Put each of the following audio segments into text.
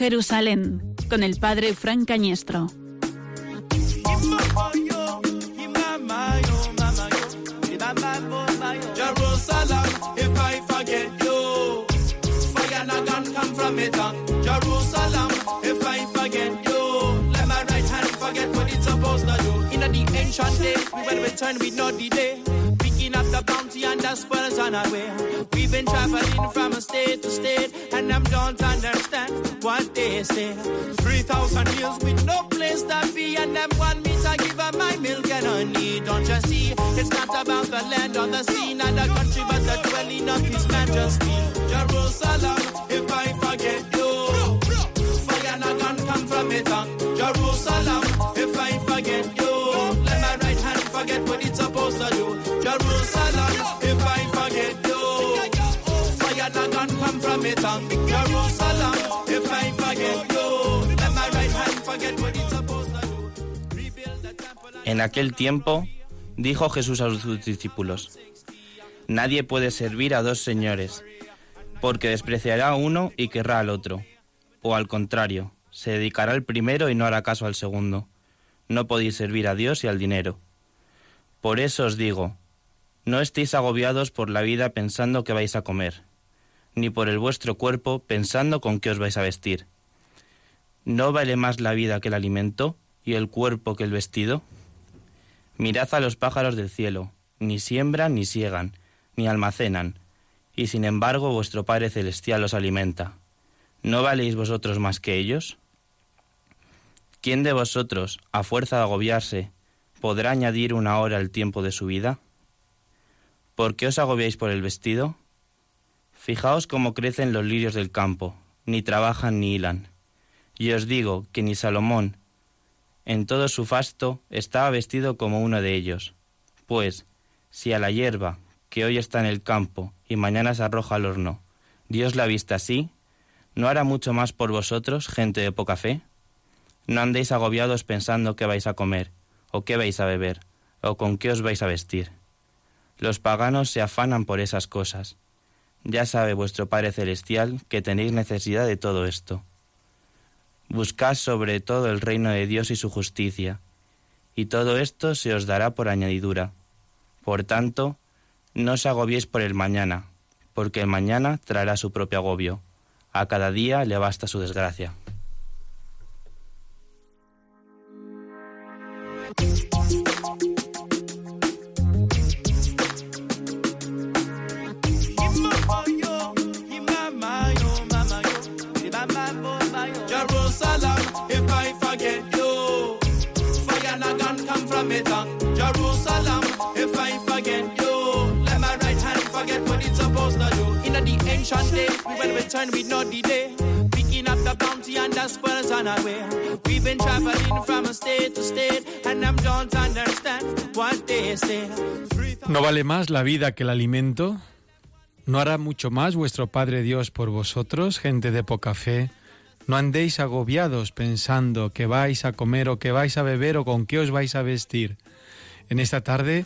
Jerusalén, con el padre Frank Cañestro. Ancient days, we will return with no delay. The bounty and the spoils on our way. We've been traveling from a state to state, and I don't understand what they say. 3,000 years with no place to be, and them want me to give up my milk and honey. Don't you see? It's not about the land or the sea, not the country, but the dwelling of His majesty. Jerusalem, if I forget you, fire not gonna come from it. Jerusalem, if I forget you, let my right hand forget what it's supposed to do. En aquel tiempo dijo Jesús a sus discípulos, Nadie puede servir a dos señores, porque despreciará a uno y querrá al otro, o al contrario, se dedicará al primero y no hará caso al segundo. No podéis servir a Dios y al dinero. Por eso os digo, no estéis agobiados por la vida pensando que vais a comer, ni por el vuestro cuerpo pensando con qué os vais a vestir. ¿No vale más la vida que el alimento y el cuerpo que el vestido? Mirad a los pájaros del cielo, ni siembran ni siegan, ni almacenan, y sin embargo vuestro Padre Celestial los alimenta. ¿No valéis vosotros más que ellos? ¿Quién de vosotros, a fuerza de agobiarse, podrá añadir una hora al tiempo de su vida? ¿Por qué os agobiáis por el vestido? Fijaos cómo crecen los lirios del campo, ni trabajan ni hilan. Y os digo que ni Salomón, en todo su fasto, estaba vestido como uno de ellos. Pues, si a la hierba, que hoy está en el campo y mañana se arroja al horno, Dios la vista así, ¿no hará mucho más por vosotros, gente de poca fe? No andéis agobiados pensando qué vais a comer, o qué vais a beber, o con qué os vais a vestir. Los paganos se afanan por esas cosas. Ya sabe vuestro Padre Celestial que tenéis necesidad de todo esto. Buscad sobre todo el reino de Dios y su justicia, y todo esto se os dará por añadidura. Por tanto, no os agobiéis por el mañana, porque el mañana traerá su propio agobio. A cada día le basta su desgracia. No. ¿No vale más la vida que el alimento? ¿No hará mucho más vuestro Padre Dios por vosotros, gente de poca fe? No andéis agobiados pensando que vais a comer o que vais a beber o con qué os vais a vestir. En esta tarde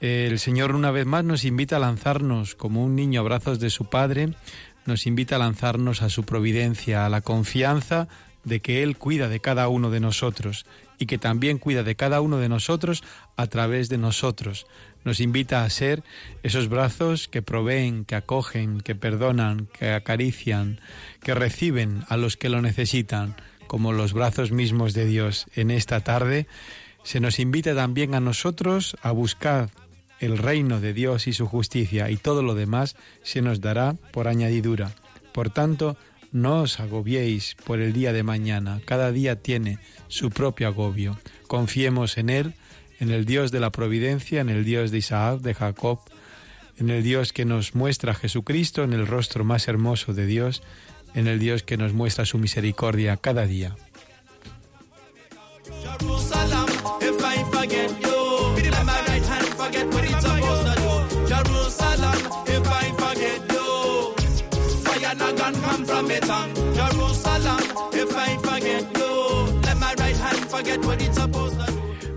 el Señor una vez más nos invita a lanzarnos como un niño a brazos de su Padre, nos invita a lanzarnos a su providencia, a la confianza de que Él cuida de cada uno de nosotros y que también cuida de cada uno de nosotros a través de nosotros. Nos invita a ser esos brazos que proveen, que acogen, que perdonan, que acarician, que reciben a los que lo necesitan, como los brazos mismos de Dios. En esta tarde se nos invita también a nosotros a buscar el reino de Dios y su justicia y todo lo demás se nos dará por añadidura. Por tanto, no os agobiéis por el día de mañana, cada día tiene su propio agobio. Confiemos en Él, en el Dios de la providencia, en el Dios de Isaac, de Jacob, en el Dios que nos muestra a Jesucristo, en el rostro más hermoso de Dios, en el Dios que nos muestra su misericordia cada día.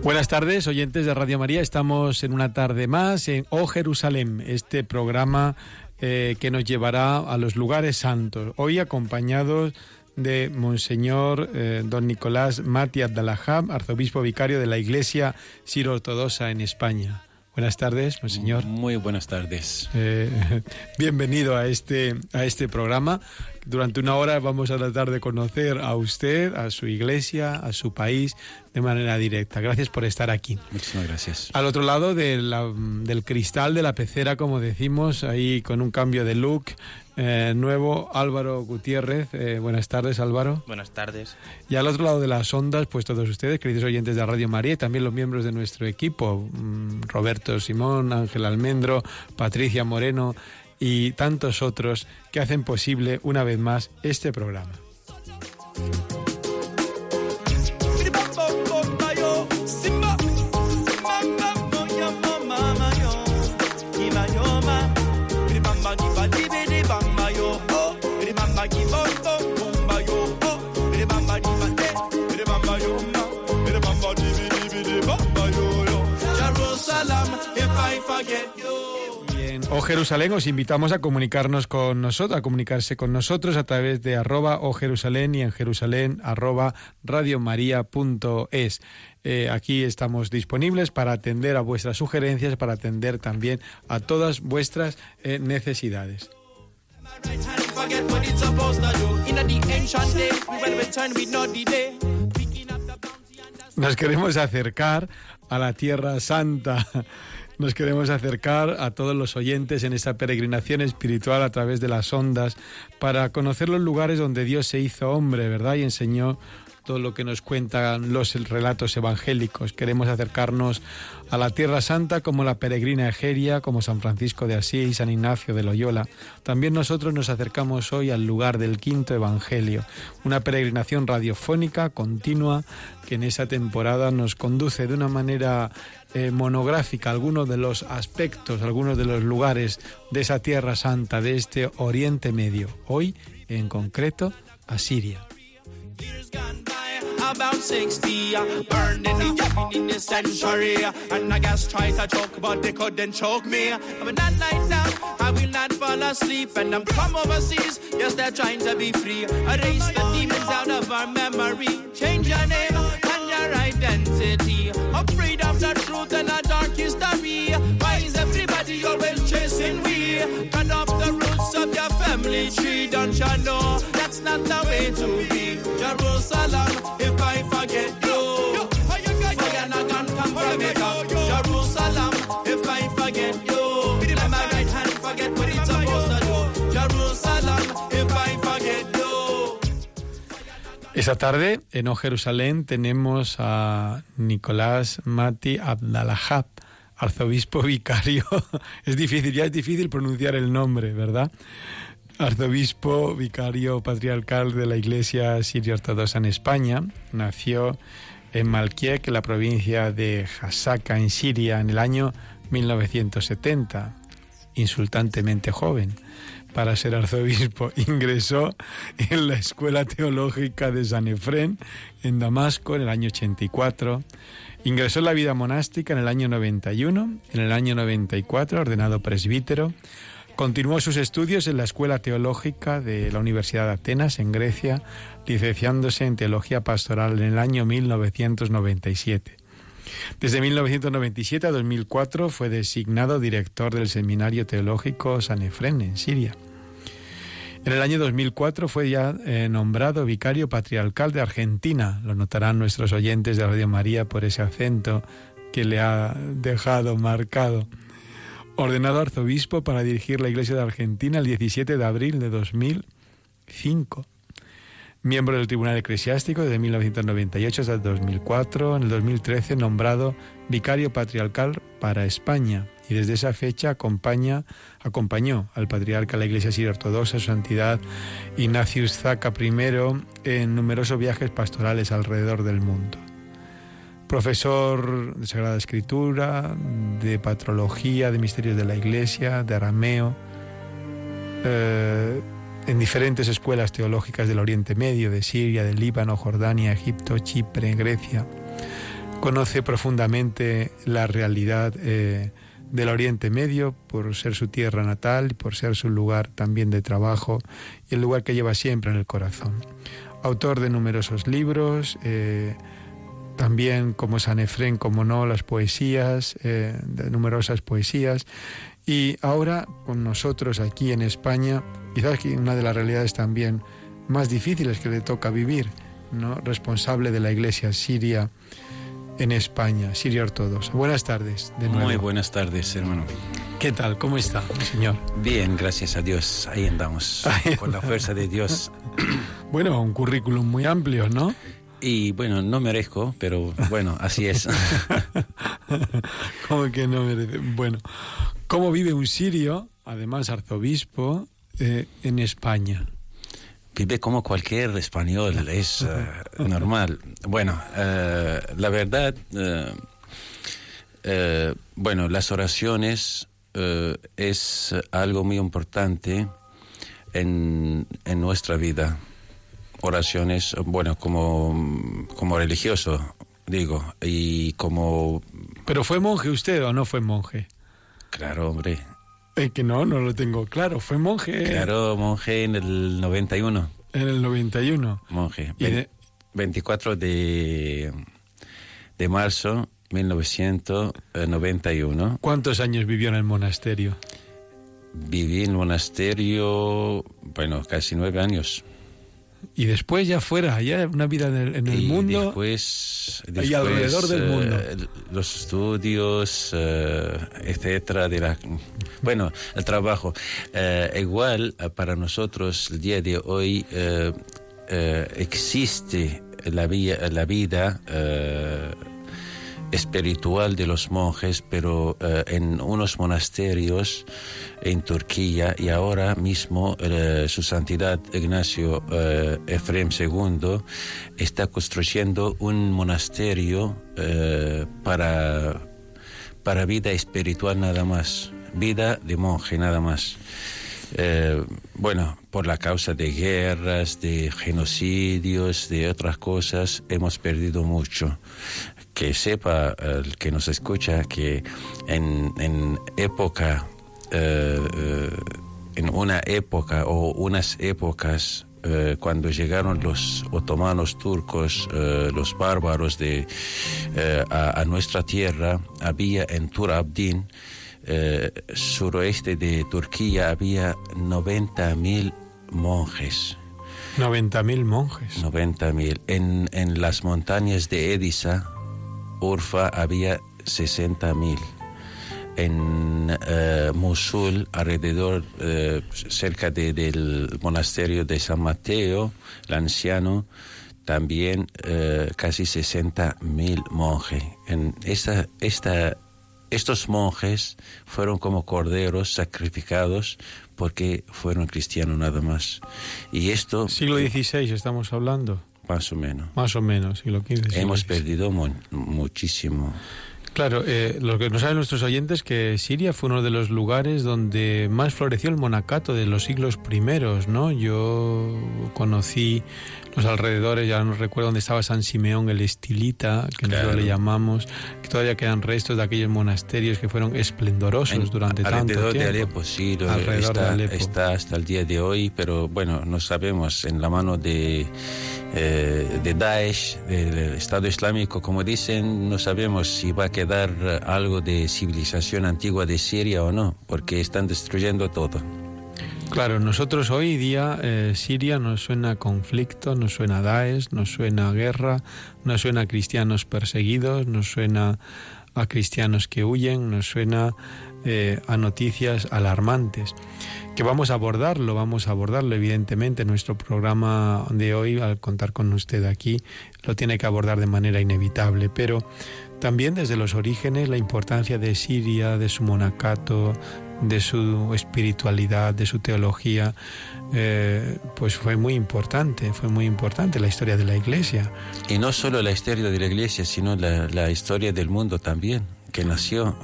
Buenas tardes, oyentes de Radio María. Estamos en una tarde más en Oh Jerusalén, este programa eh, que nos llevará a los lugares santos. Hoy acompañados de Monseñor eh, Don Nicolás Mati Abdalahab, arzobispo vicario de la Iglesia Siro-Ortodoxa en España. Buenas tardes, monseñor. Muy buenas tardes. Eh, bienvenido a este, a este programa. Durante una hora vamos a tratar de conocer a usted, a su iglesia, a su país de manera directa. Gracias por estar aquí. Muchísimas gracias. Al otro lado de la- del cristal de la pecera, como decimos, ahí con un cambio de look eh, nuevo, Álvaro Gutiérrez. Eh, buenas tardes, Álvaro. Buenas tardes. Y al otro lado de las ondas, pues todos ustedes, queridos oyentes de Radio María, y también los miembros de nuestro equipo, mm, Roberto Simón, Ángel Almendro, Patricia Moreno y tantos otros que hacen posible una vez más este programa. O Jerusalén os invitamos a comunicarnos con nosotros, a comunicarse con nosotros a través de arroba o y en Jerusalén arroba radiomaria.es. Eh, aquí estamos disponibles para atender a vuestras sugerencias, para atender también a todas vuestras eh, necesidades. Nos queremos acercar a la Tierra Santa. Nos queremos acercar a todos los oyentes en esta peregrinación espiritual a través de las ondas para conocer los lugares donde Dios se hizo hombre, ¿verdad? Y enseñó lo que nos cuentan los relatos evangélicos. Queremos acercarnos a la Tierra Santa como la peregrina Egeria, como San Francisco de Asís, San Ignacio de Loyola. También nosotros nos acercamos hoy al lugar del quinto Evangelio, una peregrinación radiofónica continua que en esa temporada nos conduce de una manera eh, monográfica algunos de los aspectos, algunos de los lugares de esa Tierra Santa, de este Oriente Medio. Hoy, en concreto, a Siria. About 60. uh, Burned in the in the sanctuary. uh, And I guess try to choke, but they couldn't choke me. But that night now, I will not fall asleep. And I'm from overseas, yes, they're trying to be free. Erase the demons out of our memory. Change your name and your identity. Afraid of the truth and a dark history. Why is everybody always chasing we? Cut off the roots of your family tree. Don't you know that's not the to? Jerusalem, if I forget you, tarde en O tenemos a Nicolás Mati Abdalahab, arzobispo vicario. Es difícil, ya es difícil pronunciar el nombre, ¿verdad? Arzobispo vicario patriarcal de la Iglesia Siria Ortodoxa en España. Nació en Malkiek, en la provincia de Hasaka, en Siria, en el año 1970. Insultantemente joven para ser arzobispo. Ingresó en la Escuela Teológica de San Efrén, en Damasco, en el año 84. Ingresó en la vida monástica en el año 91. En el año 94, ordenado presbítero. Continuó sus estudios en la Escuela Teológica de la Universidad de Atenas, en Grecia, licenciándose en Teología Pastoral en el año 1997. Desde 1997 a 2004 fue designado director del Seminario Teológico San Efrén en Siria. En el año 2004 fue ya eh, nombrado vicario patriarcal de Argentina. Lo notarán nuestros oyentes de Radio María por ese acento que le ha dejado marcado. Ordenado arzobispo para dirigir la Iglesia de Argentina el 17 de abril de 2005 miembro del Tribunal Eclesiástico desde 1998 hasta el 2004. En el 2013 nombrado vicario patriarcal para España y desde esa fecha acompaña, acompañó al patriarca de la Iglesia Siria Ortodoxa, su santidad Ignacius Zaca I, en numerosos viajes pastorales alrededor del mundo. Profesor de Sagrada Escritura, de Patrología, de Misterios de la Iglesia, de Arameo, eh, en diferentes escuelas teológicas del Oriente Medio, de Siria, del Líbano, Jordania, Egipto, Chipre, Grecia. Conoce profundamente la realidad eh, del Oriente Medio por ser su tierra natal y por ser su lugar también de trabajo y el lugar que lleva siempre en el corazón. Autor de numerosos libros, eh, también como San Efrén, como no, las poesías, eh, de numerosas poesías. Y ahora con nosotros aquí en España, quizás que una de las realidades también más difíciles que le toca vivir, ¿no? responsable de la Iglesia siria en España, siria ortodoxa. Buenas tardes, de nuevo. Muy buenas tardes, hermano. ¿Qué tal? ¿Cómo está, señor? Bien, gracias a Dios. Ahí andamos, Ahí con la fuerza de Dios. Bueno, un currículum muy amplio, ¿no? Y bueno, no merezco, pero bueno, así es. ¿Cómo que no merece? Bueno, ¿cómo vive un sirio, además arzobispo, eh, en España? Vive como cualquier español, es eh, normal. Bueno, eh, la verdad, eh, bueno, las oraciones es algo muy importante en, en nuestra vida. Oraciones, bueno, como, como religioso, digo, y como, ¿Pero fue monje usted o no fue monje? claro, hombre, Eh, que no, no lo tengo claro. Fue monje claro, monje en el 91, en el 91. monje. Y de- 24 de, de marzo 1991. ¿Cuántos años vivió en el monasterio? Viví en el monasterio, bueno, casi nueve años. Y después ya fuera, ya una vida en el, en el y mundo. Después, y después, alrededor del eh, mundo. los estudios, eh, etcétera, de la, bueno, el trabajo. Eh, igual, eh, para nosotros, el día de hoy, eh, eh, existe la, vía- la vida eh, espiritual de los monjes, pero eh, en unos monasterios en Turquía y ahora mismo eh, su santidad Ignacio eh, Efrem II está construyendo un monasterio eh, para, para vida espiritual nada más, vida de monje nada más. Bueno, por la causa de guerras, de genocidios, de otras cosas, hemos perdido mucho. Que sepa el que nos escucha que en, en época, eh, eh, en una época o unas épocas, eh, cuando llegaron los otomanos turcos, eh, los bárbaros de, a, a nuestra tierra, había en Turabdin, eh, suroeste de Turquía había 90.000 monjes. 90.000 monjes. 90.000. En, en las montañas de Edisa, Urfa, había 60.000. En eh, Mosul, alrededor, eh, cerca de- del monasterio de San Mateo, el anciano, también eh, casi 60.000 monjes. En esta, esta, estos monjes fueron como corderos sacrificados porque fueron cristianos nada más. Y esto, Siglo XVI estamos hablando, más o menos. más o menos, siglo XV. Hemos perdido mu- muchísimo. Claro, eh, lo que no saben nuestros oyentes que Siria fue uno de los lugares donde más floreció el monacato de los siglos primeros, ¿no? Yo conocí los alrededores, ya no recuerdo dónde estaba San Simeón el Estilita, que Claro. nosotros le llamamos, que todavía quedan restos de aquellos monasterios que fueron esplendorosos En- durante tanto alrededor de tiempo. Alepo, sí, lo- Alrededor de está, Alepo. está hasta el día de hoy, pero bueno, no sabemos, en la mano de, eh, de Daesh, del Estado Islámico, como dicen, no sabemos si va a quedar algo de civilización antigua de Siria o no, porque están destruyendo todo. Claro, nosotros hoy día eh, Siria nos suena conflicto, nos suena Daesh, nos suena guerra, nos suena a cristianos perseguidos, nos suena a cristianos que huyen, nos suena eh, a noticias alarmantes. Que vamos a abordarlo, vamos a abordarlo evidentemente. Nuestro programa de hoy, al contar con usted aquí, lo tiene que abordar de manera inevitable, pero también desde los orígenes la importancia de Siria, de su monacato, de su espiritualidad, de su teología, eh, pues fue muy importante, fue muy importante la historia de la Iglesia. Y no solo la historia de la iglesia, sino la, la historia del mundo también, que nació,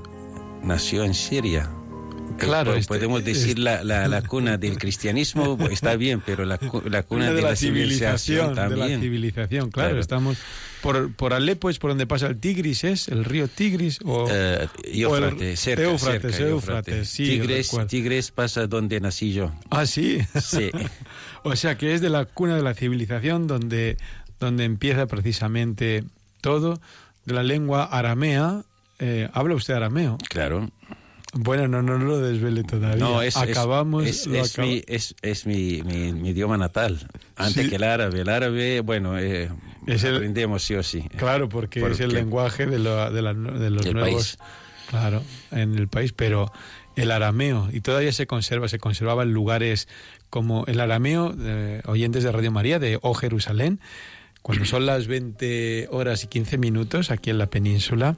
nació en Siria. Claro, po- este- podemos decir este- la, la, la cuna del cristianismo, pues, está bien, pero la, la cuna de, la civilización, de también. la civilización, claro, Claro. estamos por por Alepo es por donde pasa el Tigris, es el río Tigris o Eh, cerca, cerca, Éufrates, sí. Tigres pasa donde nací yo. Ah, sí. Sí. o sea que es de la cuna de la civilización donde donde empieza precisamente todo de la lengua aramea. Eh, ¿Habla usted arameo? Claro. Bueno, no, no lo desvele todavía. No, es, es- Acabamos. es, es acaba- mi, es, es mi, mi, mi idioma natal. Antes Sí. que el árabe. El árabe, bueno, eh, Es el- aprendemos sí o sí. Claro, porque es el lenguaje de, lo- de, la- de los nuevos. país. Claro, en el país, pero el arameo, y todavía se conserva, se conservaba en lugares como el arameo, eh, oyentes de Radio María, de O Jerusalén, cuando son las 20 horas y 15 minutos aquí en la península,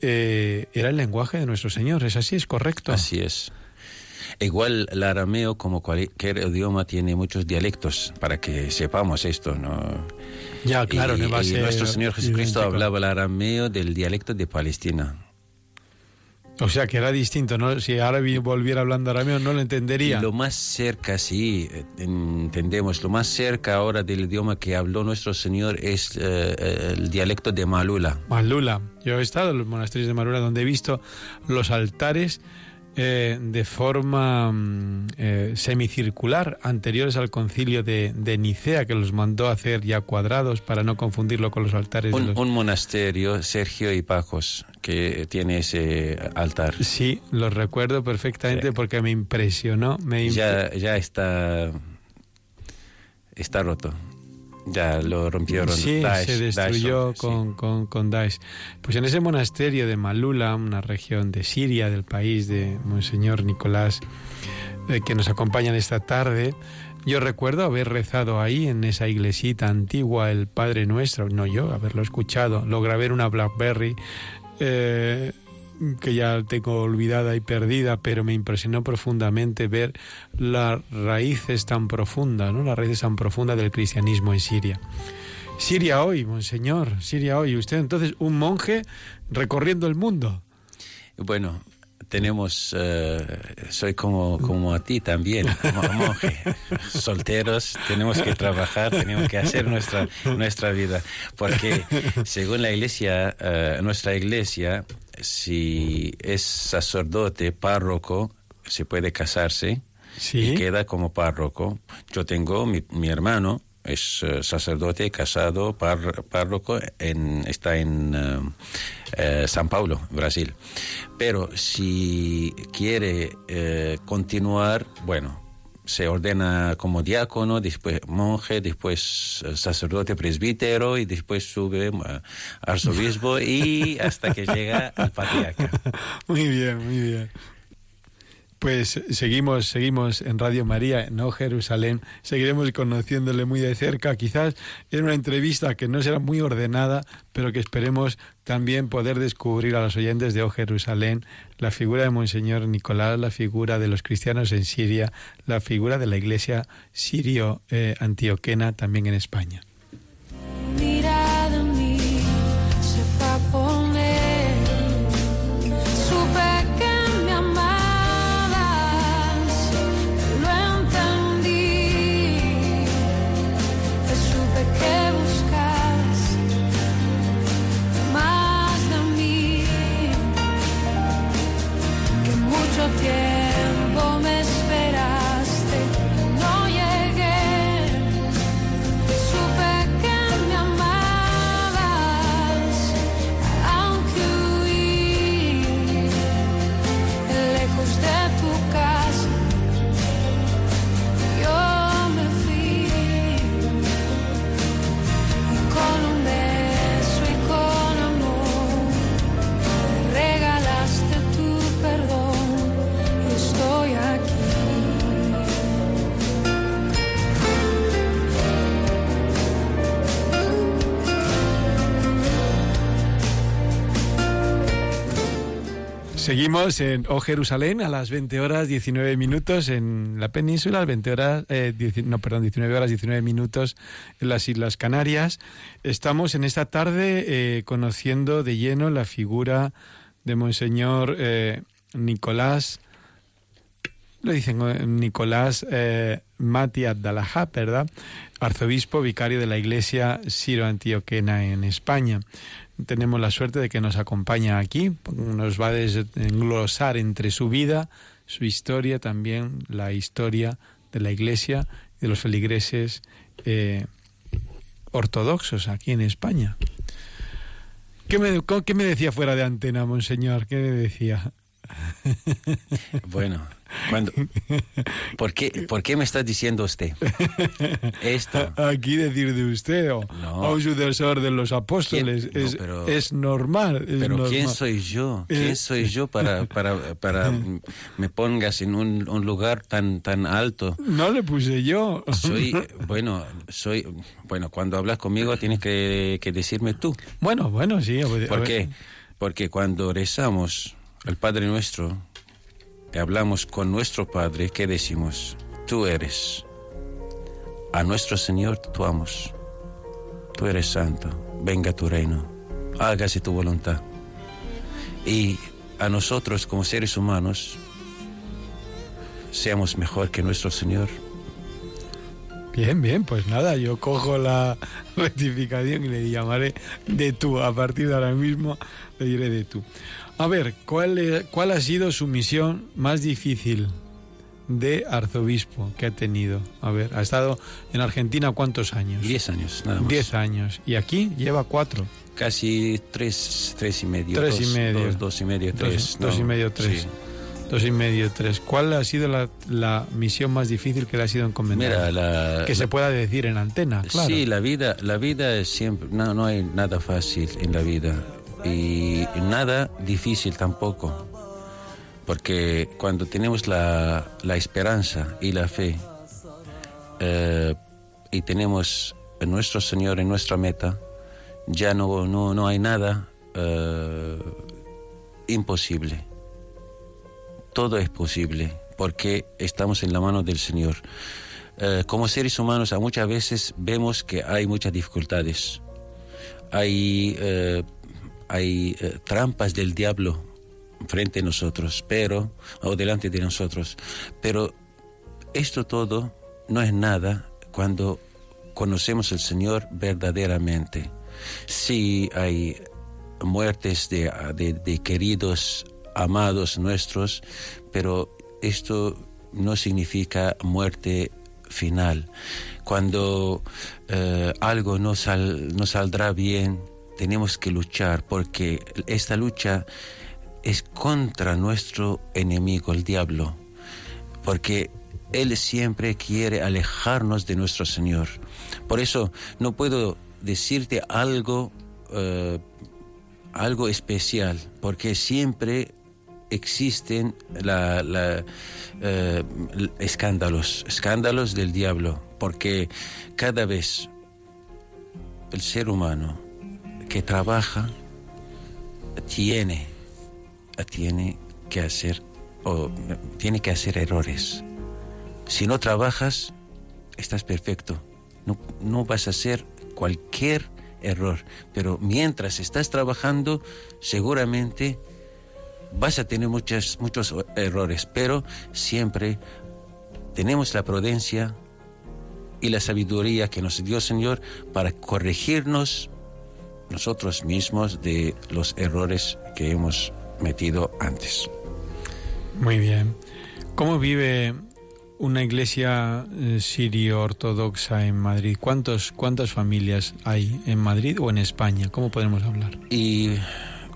eh, era el lenguaje de nuestro Señor, ¿es así? ¿Es correcto? Así es. Igual el arameo, como cualquier idioma, tiene muchos dialectos, para que sepamos esto, ¿no? Ya, claro, y, no va a ser nuestro Señor Jesucristo idéntico. hablaba el arameo del dialecto de Palestina. O sea, que era distinto, ¿no? Si ahora vi- volviera hablando arameo no lo entendería. Lo más cerca, sí, eh, entendemos, lo más cerca ahora del idioma que habló nuestro Señor es eh, el dialecto de Malula. Malula. Yo he estado en los monasterios de Malula donde he visto los altares eh, de forma mm, eh, semicircular anteriores al concilio de, de Nicea que los mandó a hacer ya cuadrados para no confundirlo con los altares de Un, los... un monasterio, Sergio y Pacos, que tiene ese altar. Sí, los recuerdo perfectamente Sí. porque me impresionó. Me Ya, ya está, está roto. Ya lo rompieron. Sí, Daesh, se destruyó Daesh, sí. con, con, con Daesh. Pues en ese monasterio de Malula, una región de Siria, del país de Monseñor Nicolás, eh, que nos acompañan esta tarde, yo recuerdo haber rezado ahí en esa iglesita antigua el Padre Nuestro, no yo, haberlo escuchado, lo grabé en una Blackberry. eh, que ya tengo olvidada y perdida, pero me impresionó profundamente ver las raíces tan profundas, ¿no? Las raíces tan profundas del cristianismo en Siria. Siria hoy, monseñor, Siria hoy. Usted entonces un monje recorriendo el mundo. Bueno, tenemos, eh, soy como, como a ti también, mo- monje, solteros, tenemos que trabajar, tenemos que hacer nuestra, nuestra vida, porque según la iglesia, eh, nuestra iglesia, si es sacerdote, párroco, se puede casarse Sí. y queda como párroco. Yo tengo mi, mi hermano, es eh, sacerdote, casado, par- párroco, en, está en eh, eh, San Paulo, Brasil. Pero si quiere continuar, bueno, se ordena como diácono, después monje, después eh, sacerdote presbítero y después sube a arzobispo y hasta que llega al patriarca. Muy bien, muy bien. Pues seguimos, seguimos en Radio María, no Jerusalén. Seguiremos conociéndole muy de cerca. Quizás en una entrevista que no será muy ordenada, pero que esperemos también poder descubrir a los oyentes de O Jerusalén la figura de Monseñor Nicolás, la figura de los cristianos en Siria, la figura de la iglesia sirio-antioquena también en España. mirada Seguimos en O Jerusalén a las 20 horas 19 minutos en la península, a las 20 horas, eh, dieci- no, perdón, 19 horas 19 minutos en las Islas Canarias. Estamos en esta tarde eh, conociendo de lleno la figura de Monseñor eh, Nicolás Lo dicen eh, Nicolás eh, Mati Abdalajá, ¿verdad? Arzobispo vicario de la Iglesia Siro-Antioquena en España. Tenemos la suerte de que nos acompaña aquí, nos va a desglosar entre su vida, su historia, también la historia de la Iglesia y de los feligreses eh, ortodoxos aquí en España. ¿Qué me, ¿Qué me decía fuera de antena, monseñor? ¿Qué me decía? Bueno, cuando, ¿por, qué, ¿por qué me está diciendo usted esto? Aquí decir de usted o, No. o de los apóstoles ¿Quién? No, es, pero- es normal. es Pero ¿quién normal. soy yo? Eh. ¿Quién soy yo para, para, para me pongas en un, un lugar tan, tan alto? No le puse yo. Soy, bueno, soy, bueno, cuando hablas conmigo tienes que, que decirme tú. Bueno, bueno, sí. a ver- a ¿Por ver. qué? Porque cuando rezamos el Padre Nuestro hablamos con nuestro Padre, ¿qué decimos? Tú eres. A nuestro Señor tú amos. Tú eres santo. Venga tu reino. Hágase tu voluntad. Y a nosotros como seres humanos, seamos mejor que nuestro Señor. Bien, bien, pues nada, yo cojo la rectificación y le llamaré de tú. A partir de ahora mismo le diré de tú. A ver, ¿cuál, ¿cuál ha sido su misión más difícil de arzobispo que ha tenido? A ver, ha estado en Argentina cuántos años? Diez años, nada más. Diez años. Y aquí lleva cuatro. Casi tres, tres y medio. Tres dos, y medio. Dos, dos y medio, Dos- tres. dos y medio, tres. sí. Dos y medio, tres. ¿Cuál ha sido la, la misión más difícil que le ha sido encomendada? Mira, la, que se pueda decir en antena, claro. Sí, la vida, la vida es siempre, no, no hay nada fácil en la vida y nada difícil tampoco, porque cuando tenemos la, la esperanza y la fe eh, y tenemos nuestro Señor en nuestra meta, ya no, no, no hay nada eh, imposible. Todo es posible porque estamos en la mano del Señor. Eh, como seres humanos a muchas veces vemos que hay muchas dificultades. Hay, hay eh, trampas del diablo frente a nosotros, pero, o delante de nosotros. Pero esto todo no es nada cuando conocemos al Señor verdaderamente. Sí hay muertes de, de- queridos, amados nuestros, pero esto no significa muerte final. Cuando eh, algo no, sal- no saldrá bien, tenemos que luchar porque esta lucha es contra nuestro enemigo, el diablo, porque él siempre quiere alejarnos de nuestro Señor. Por eso no puedo decirte algo, eh, algo especial, porque siempre existen la- eh, escándalos, escándalos del diablo, porque cada vez el ser humano que trabaja tiene, tiene que hacer o tiene que hacer errores. Si no trabajas, estás perfecto. No, no vas a hacer cualquier error. Pero mientras estás trabajando, seguramente vas a tener muchas, muchos errores. Pero siempre tenemos la prudencia y la sabiduría que nos dio el Señor para corregirnos nosotros mismos de los errores que hemos metido antes. Muy bien. ¿Cómo vive una iglesia eh, sirio-ortodoxa en Madrid? ¿Cuántos, ¿Cuántas familias hay en Madrid o en España? ¿Cómo podemos hablar? Y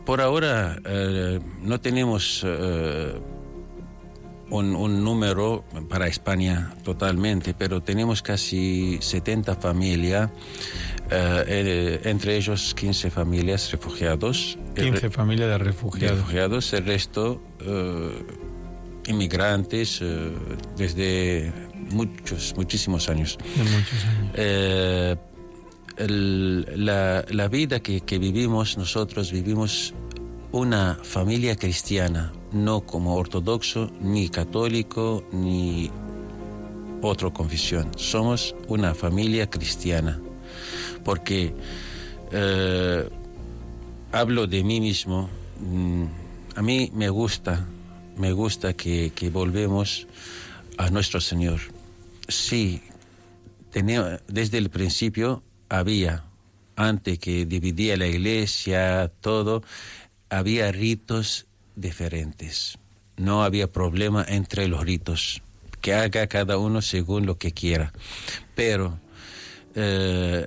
por ahora eh, no tenemos eh, un, un número para España totalmente, pero tenemos casi 70 familias, eh, eh, entre ellos 15 familias refugiados. El 15 re- familias de refugiados. refugiados, el resto eh, inmigrantes desde muchos, muchísimos años. De muchos años. El- la, la vida que, que vivimos nosotros, vivimos una familia cristiana, no como ortodoxo, ni católico, ni otra confesión. Somos una familia cristiana, porque eh, hablo de mí mismo, mm, a mí me gusta me gusta que, volvemos a nuestro Señor. Sí, desde el principio había, antes que dividía la iglesia, todo, había ritos diferentes. No había problema entre los ritos, que haga cada uno según lo que quiera. Pero eh,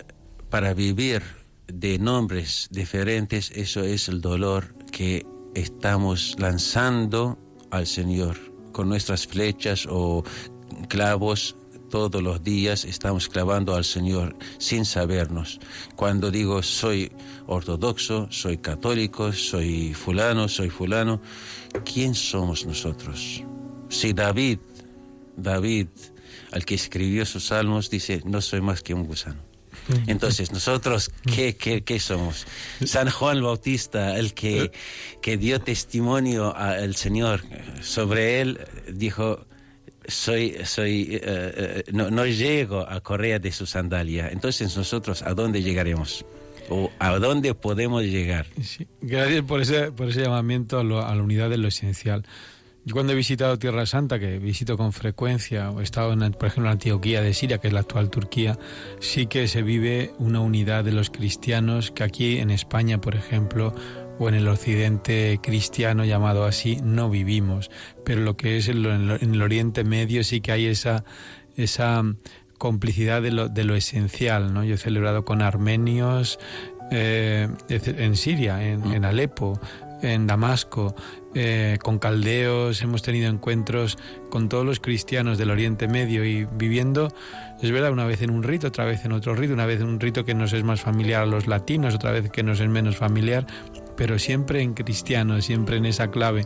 para vivir de nombres diferentes, eso es el dolor que estamos lanzando al Señor con nuestras flechas o clavos. Todos los días estamos clavando al Señor sin sabernos. Cuando digo soy ortodoxo, soy católico, soy fulano, soy fulano, ¿quién somos nosotros? Si David, David, al que escribió sus salmos, dice, no soy más que un gusano. Entonces, nosotros, ¿qué, qué, qué somos? San Juan Bautista, el que, que dio testimonio al Señor sobre él, dijo, soy, soy, eh, eh, no, no llego a correa de su sandalia. Entonces, nosotros, ¿a dónde llegaremos? ¿O a dónde podemos llegar? Sí, Gracias por ese, por ese llamamiento a, lo- a la unidad de lo esencial. Yo cuando he visitado Tierra Santa, que visito con frecuencia, o he estado, en, por ejemplo, en Antioquía de Siria, que es la actual Turquía, sí que se vive una unidad de los cristianos que aquí en España, por ejemplo, o en el occidente cristiano llamado así, no vivimos. Pero lo que es en, lo- en lo- en el Oriente Medio sí que hay esa, esa complicidad de lo, de lo esencial. ¿no? Yo he celebrado con armenios eh, en Siria, en, en Alepo, en Damasco, eh, con caldeos, hemos tenido encuentros con todos los cristianos del Oriente Medio y viviendo, es verdad, una vez en un rito, otra vez en otro rito, una vez en un rito que nos es más familiar a los latinos, otra vez que nos es menos familiar, pero siempre en cristiano, siempre en esa clave.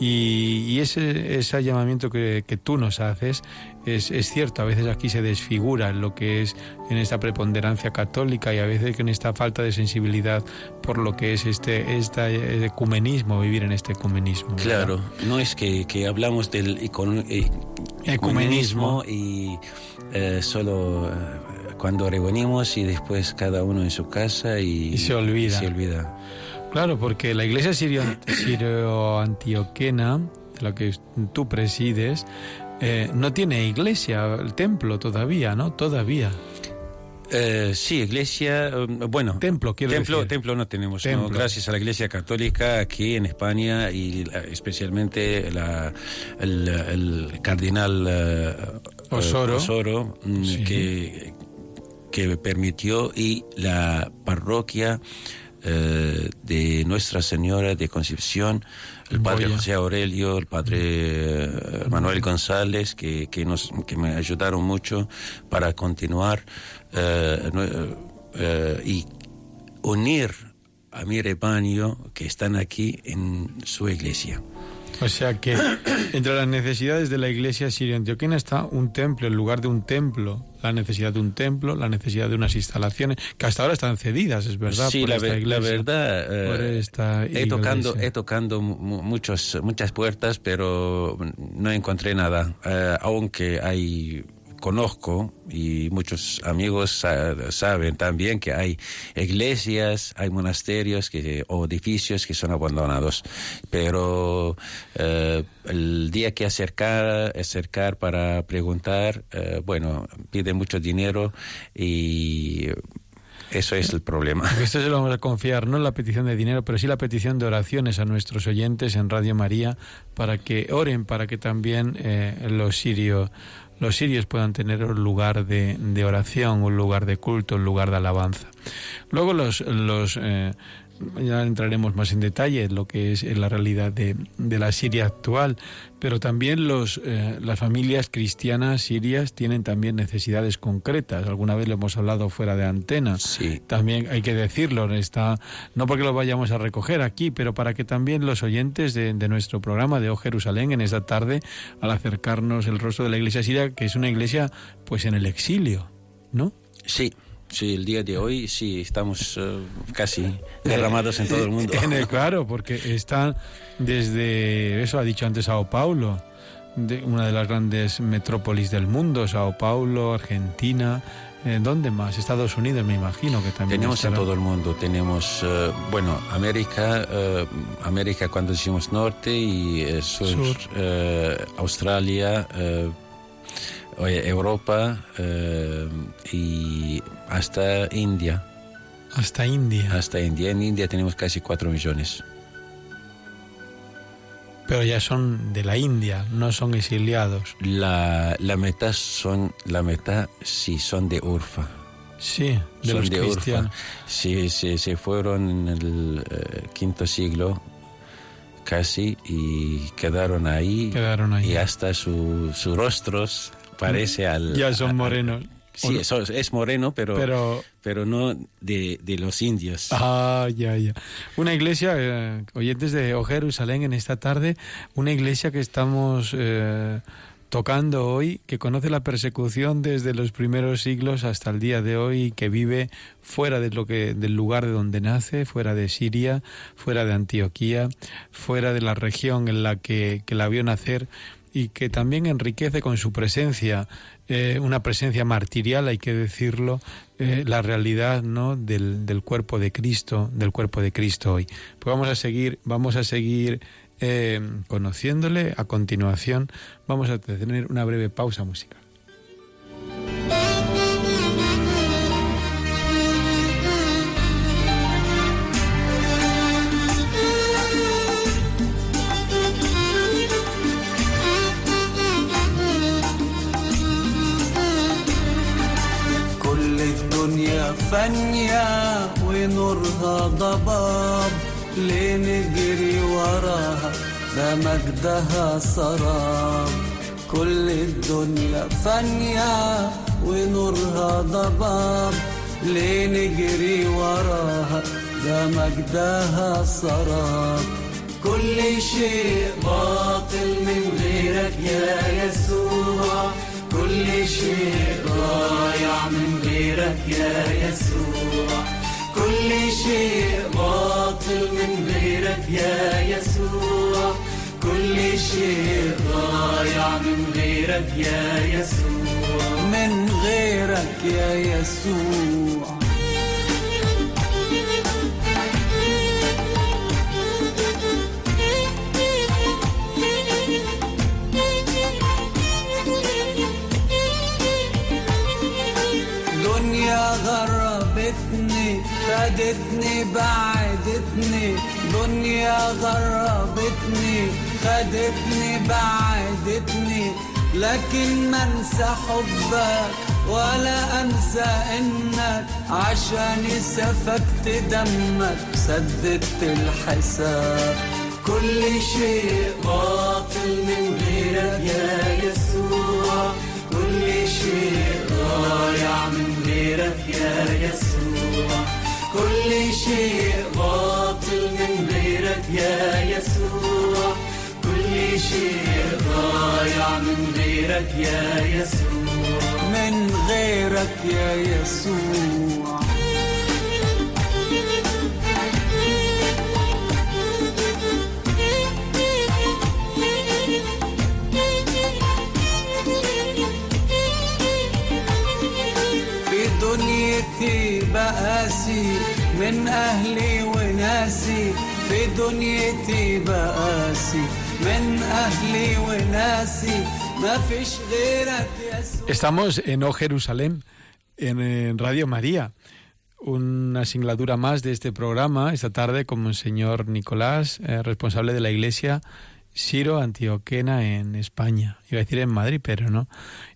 Y, y ese, ese llamamiento que, que tú nos haces es, es cierto, a veces aquí se desfigura lo que es en esta preponderancia católica y a veces en esta falta de sensibilidad por lo que es este, este ecumenismo, vivir en este ecumenismo. ¿verdad? Claro, no es que, que hablamos del econ- e- Ecumenismo. y eh, solo eh, cuando reunimos y después cada uno en su casa y, Y se olvida. se olvida. Claro, porque la iglesia sirio, sirio-antioquena, de la que tú presides, eh, no tiene iglesia, el templo todavía, ¿no? Todavía. Eh, sí, iglesia, eh, bueno, Templo, quiero templo, decir. templo no tenemos, ¿no? Templo. gracias a la iglesia católica aquí en España y especialmente la, el, el cardenal Osoro. Osoro, mm, Sí. que, que permitió y la parroquia eh, de Nuestra Señora de Concepción, el padre Boya. José Aurelio, el padre eh, Manuel González, que, que, nos, que me ayudaron mucho para continuar eh, eh, y unir a mi rebaño que están aquí en su iglesia. O sea que entre las necesidades de la iglesia sirio-antioquena está un templo, en lugar de un templo, la necesidad de un templo, la necesidad de unas instalaciones que hasta ahora están cedidas, es verdad. sí, por la, esta ver- la iglesia. verdad, eh, Por esta he tocando, he tocando mu- mu- muchos, muchas puertas, pero no encontré nada. Eh, aunque hay conozco y muchos amigos sa- saben también que hay iglesias, hay monasterios que, o edificios que son abandonados. Pero eh, el día que acercar, acercar para preguntar, eh, bueno, piden mucho dinero y eso es el problema. Esto se lo vamos a confiar, no la petición de dinero, pero sí la petición de oraciones a nuestros oyentes en Radio María para que oren, para que también eh, los sirios los sirios puedan tener un lugar de, de oración, un lugar de culto, un lugar de alabanza. Luego los, los eh, ya entraremos más en detalle en lo que es en la realidad de, de la Siria actual, pero también los, eh, las familias cristianas sirias tienen también necesidades concretas. Alguna vez lo hemos hablado fuera de antena. Sí. También hay que decirlo, está, no porque lo vayamos a recoger aquí, pero para que también los oyentes de, de nuestro programa de O Jerusalén en esta tarde, al acercarnos el rostro de la iglesia siria, que es una iglesia pues en el exilio, ¿no? Sí, sí, el día de hoy sí estamos eh, casi derramados en todo el mundo. En el- claro, porque están desde, eso ha dicho antes Sao Paulo, de una de las grandes metrópolis del mundo, Sao Paulo, Argentina. eh, ¿Dónde más? Estados Unidos, me imagino que también. Tenemos en todo el mundo, tenemos, eh, bueno, América, eh, América cuando decimos norte y eh, sur, Sur. eh, Australia, eh, Europa eh, y hasta India, Hasta India. hasta India. En India tenemos casi 4 millones. Pero ya son de la India, no son exiliados. La, la mitad son, la mitad sí son de Urfa. Sí, de son los de cristianos. Urfa. Sí, sí, se fueron en el eh, quinto siglo casi y quedaron ahí. Quedaron ahí. Y hasta su, sus rostros parece al... Ya son morenos. Sí, eso es, es moreno, pero, Pero pero no de, de los indios. Ah, ya, ya. Una iglesia, eh, oyentes de O Jerusalén en esta tarde, una iglesia que estamos eh, tocando hoy, que conoce la persecución desde los primeros siglos hasta el día de hoy, que vive fuera de lo que, del lugar de donde nace, fuera de Siria, fuera de Antioquía, fuera de la región en la que, que la vio nacer y que también enriquece con su presencia, eh, una presencia martirial, hay que decirlo, eh, la realidad ¿no? del, del cuerpo de Cristo, del cuerpo de Cristo hoy. Pues vamos a seguir, vamos a seguir eh, conociéndole. A continuación, vamos a tener una breve pausa musical. فانية ونورها ضباب ليه نجري وراها ده مجدها سراب. كل الدنيا فانية ونورها ضباب ليه نجري وراها ده مجدها سراب. كل شيء باطل من غيرك يا يسوع. كل شيء ضايع من غيرك يا يسوع. كل شيء باطل من غيرك يا يسوع. كل شيء ضايع من غيرك يا يسوع. من غيرك يا يسوع. غربتني خدتني بعدتني. دنيا غربتني خدتني بعدتني. لكن ما انسى حبك ولا انسى انك. عشاني سفكت دمك سددت الحساب. كل شيء باطل من غيرك يا يسوع. كل شيء ضايع من غيرك يا يسوع. كل شيء باطل من غيرك يا يسوع. كل شيء ضايع من غيرك يا يسوع. من غيرك يا يسوع. دنيتي بقاسي من أهلي وناسي في دنيتي بقاسي من أهلي وناسي ما فيش غيرك يسوع Estamos en O Jerusalén, en, en Radio María. Una singladura más de este programa esta tarde con Monseñor Nicolás, eh, responsable de la iglesia Siro Antioquena en España. Iba a decir en Madrid, pero no.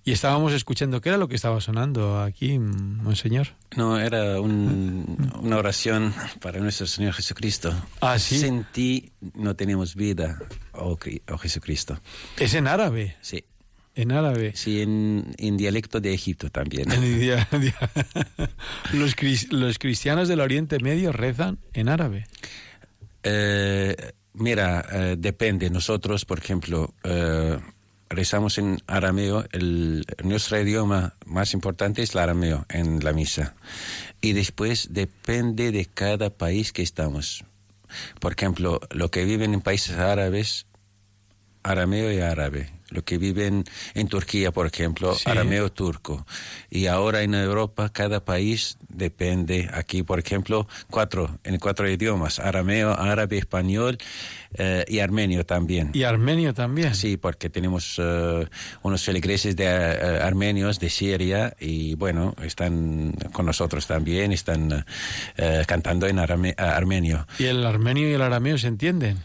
Y estábamos escuchando, ¿qué era lo que estaba sonando aquí, Monseñor? No, era un- una oración para nuestro Señor Jesucristo. Ah, ¿sí? Sin ti no tenemos vida, oh, oh Jesucristo. Es en árabe, Sí, en árabe. sí en, en dialecto de Egipto también. Los, los cristianos del Oriente Medio rezan en árabe. Eh, mira, eh, depende. Nosotros, por ejemplo, eh, rezamos en arameo. El, nuestro idioma más importante es el arameo en la misa. Y después depende de cada país que estamos. Por ejemplo, lo que viven en países árabes arameo y árabe. Lo que viven en Turquía, por ejemplo, Sí. arameo turco. Y ahora en Europa, cada país depende. Aquí, por ejemplo, cuatro, en cuatro idiomas: arameo, árabe, español eh, y armenio también. Y armenio también. Sí, porque tenemos eh, unos feligreses de eh, armenios de Siria y bueno, están con nosotros también, están cantando en arame- armenio. ¿Y el armenio y el arameo se entienden?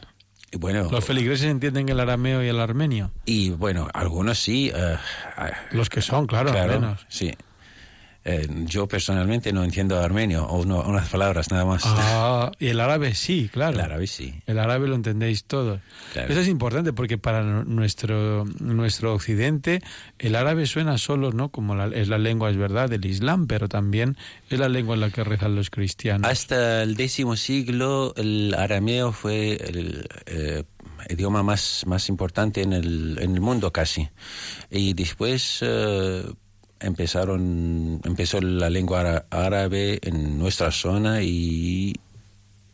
Bueno, Los feligreses entienden el arameo y el armenio. y bueno, algunos sí. eh, Los que son, claro, claro, armenos. sí. Eh, yo personalmente no entiendo armenio, o no- unas palabras nada más. Ah, y el árabe sí, claro. El árabe sí. El árabe lo entendéis todos. Claro. Eso es importante porque para nu- nuestro nuestro occidente el árabe suena solo, ¿no? Como la- es la lengua, es verdad, del Islam, pero también es la lengua en la que rezan los cristianos. Hasta el décimo siglo el arameo fue el eh, idioma más, más importante en el, en el mundo casi. Y después eh, empezaron, empezó la lengua árabe en nuestra zona y